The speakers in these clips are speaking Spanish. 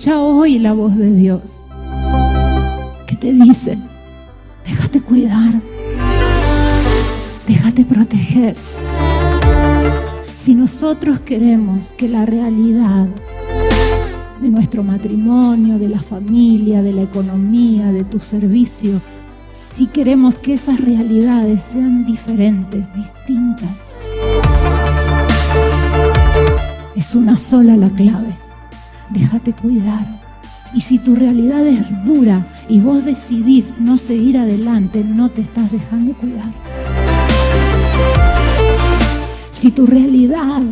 Escucha hoy la voz de Dios que te dice, déjate cuidar, déjate proteger. Si nosotros queremos que la realidad de nuestro matrimonio, de la familia, de la economía, de tu servicio, si queremos que esas realidades sean diferentes, distintas, es una sola la clave. Déjate cuidar. Y si tu realidad es dura y vos decidís no seguir adelante, no te estás dejando cuidar. Si tu realidad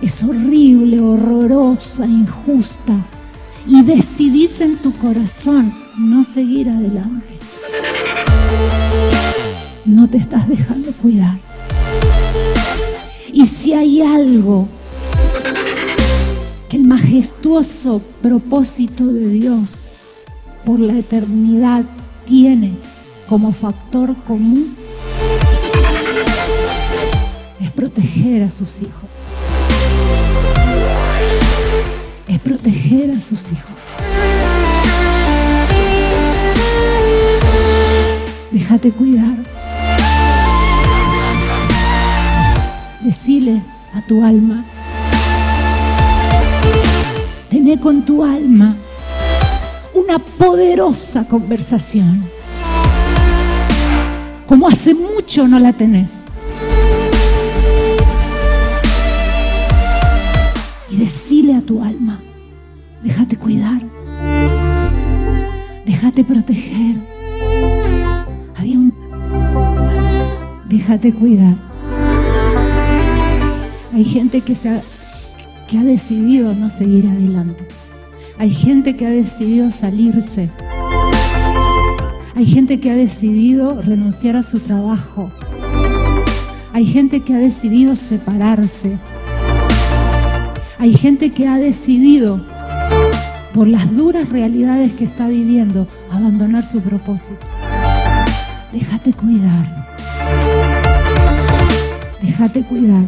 es horrible, horrorosa, injusta, y decidís en tu corazón no seguir adelante, no te estás dejando cuidar. Y si hay algo el majestuoso propósito de Dios por la eternidad tiene como factor común, es proteger a sus hijos. Es proteger a sus hijos. Déjate cuidar. Decile a tu alma, tené con tu alma una poderosa conversación, como hace mucho no la tenés. Y decile a tu alma, déjate cuidar, déjate proteger. Había un... Déjate cuidar. Hay gente que, se que ha decidido no seguir adelante. Hay gente que ha decidido salirse. Hay gente que ha decidido renunciar a su trabajo. Hay gente que ha decidido separarse. Hay gente que ha decidido, por las duras realidades que está viviendo, abandonar su propósito. Déjate cuidar. Déjate cuidar.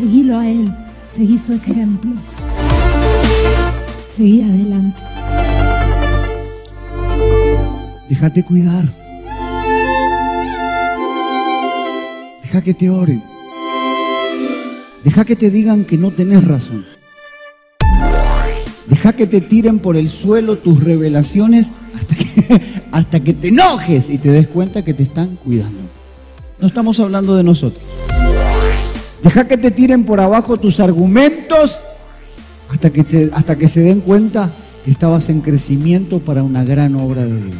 Seguilo a Él. Seguí su ejemplo. Seguí adelante. Déjate cuidar. Deja que te oren. Deja que te digan que no tenés razón. Deja que te tiren por el suelo tus revelaciones hasta que, hasta que te enojes y te des cuenta que te están cuidando. No estamos hablando de nosotros. Deja que te tiren por abajo tus argumentos hasta que, hasta que se den cuenta que estabas en crecimiento para una gran obra de Dios.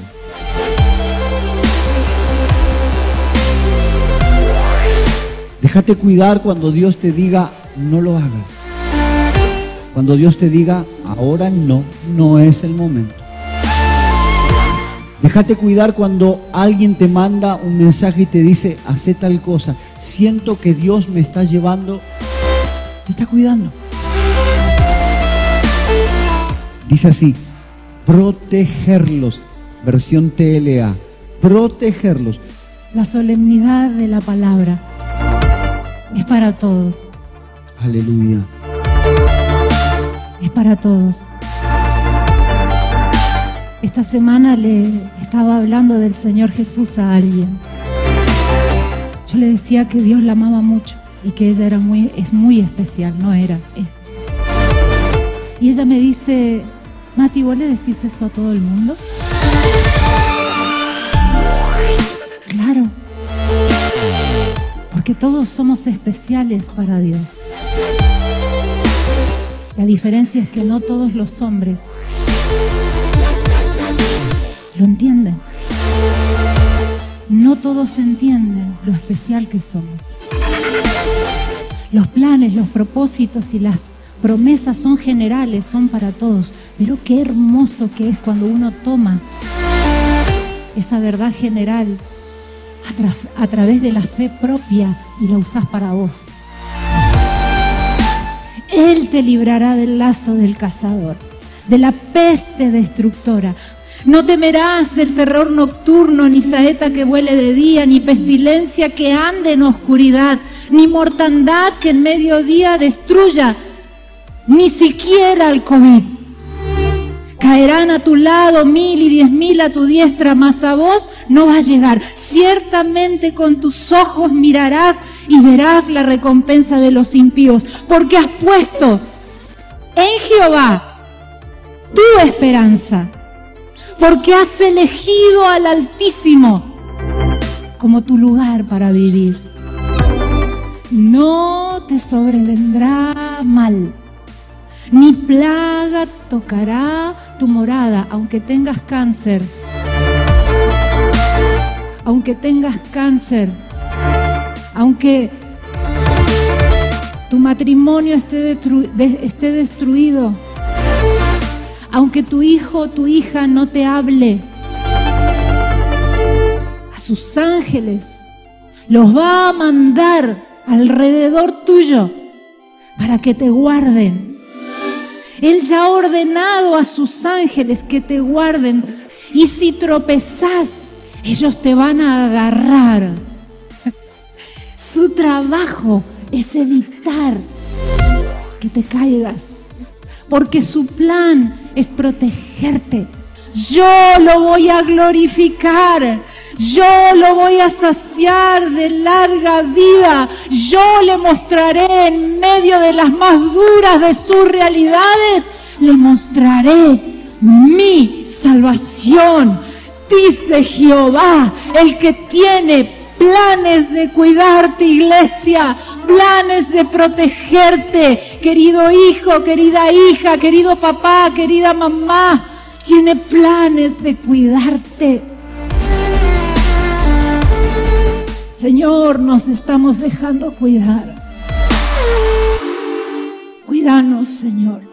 Déjate cuidar cuando Dios te diga, no lo hagas. Cuando Dios te diga, ahora no, no es el momento. Déjate cuidar cuando alguien te manda un mensaje y te dice, hace tal cosa. Siento que Dios me está llevando, te está cuidando. Dice así, protegerlos, versión TLA, protegerlos. La solemnidad de la palabra es para todos. Aleluya. Es para todos. Esta semana le estaba hablando del Señor Jesús a alguien. Yo le decía que Dios la amaba mucho y que ella era muy, es muy especial, no era, es. Y ella me dice, Mati, ¿vos le decís eso a todo el mundo? Claro, porque todos somos especiales para Dios. La diferencia es que no todos los hombres lo entienden. No todos entienden lo especial que somos. Los planes, los propósitos y las promesas son generales, son para todos, pero qué hermoso que es cuando uno toma esa verdad general a, través de la fe propia y la usas para vos. Él te librará del lazo del cazador, de la peste destructora. No temerás del terror nocturno, ni saeta que vuele de día, ni pestilencia que ande en oscuridad, ni mortandad que en mediodía destruya. ni siquiera al COVID. Caerán a tu lado mil y diez mil a tu diestra, mas a vos no va a llegar. Ciertamente con tus ojos mirarás y verás la recompensa de los impíos, porque has puesto en Jehová tu esperanza, porque has elegido al Altísimo como tu lugar para vivir. No te sobrevendrá mal, ni plaga tocará tu morada, aunque tengas cáncer. Aunque tengas cáncer, aunque tu matrimonio esté, destruido, aunque tu hijo o tu hija no te hable, a sus ángeles los va a mandar alrededor tuyo para que te guarden. Él ya ha ordenado a sus ángeles que te guarden y si tropezás, ellos te van a agarrar. Su trabajo es evitar que te caigas, porque su plan es protegerte. Yo lo voy a glorificar. Yo lo voy a saciar de larga vida. Yo le mostraré en medio de las más duras de sus realidades, le mostraré mi salvación. Dice Jehová, el que tiene planes de cuidarte, iglesia, planes de protegerte, querido hijo, querida hija, querido papá, querida mamá, tiene planes de cuidarte. Señor, nos estamos dejando cuidar. Cuídanos, Señor.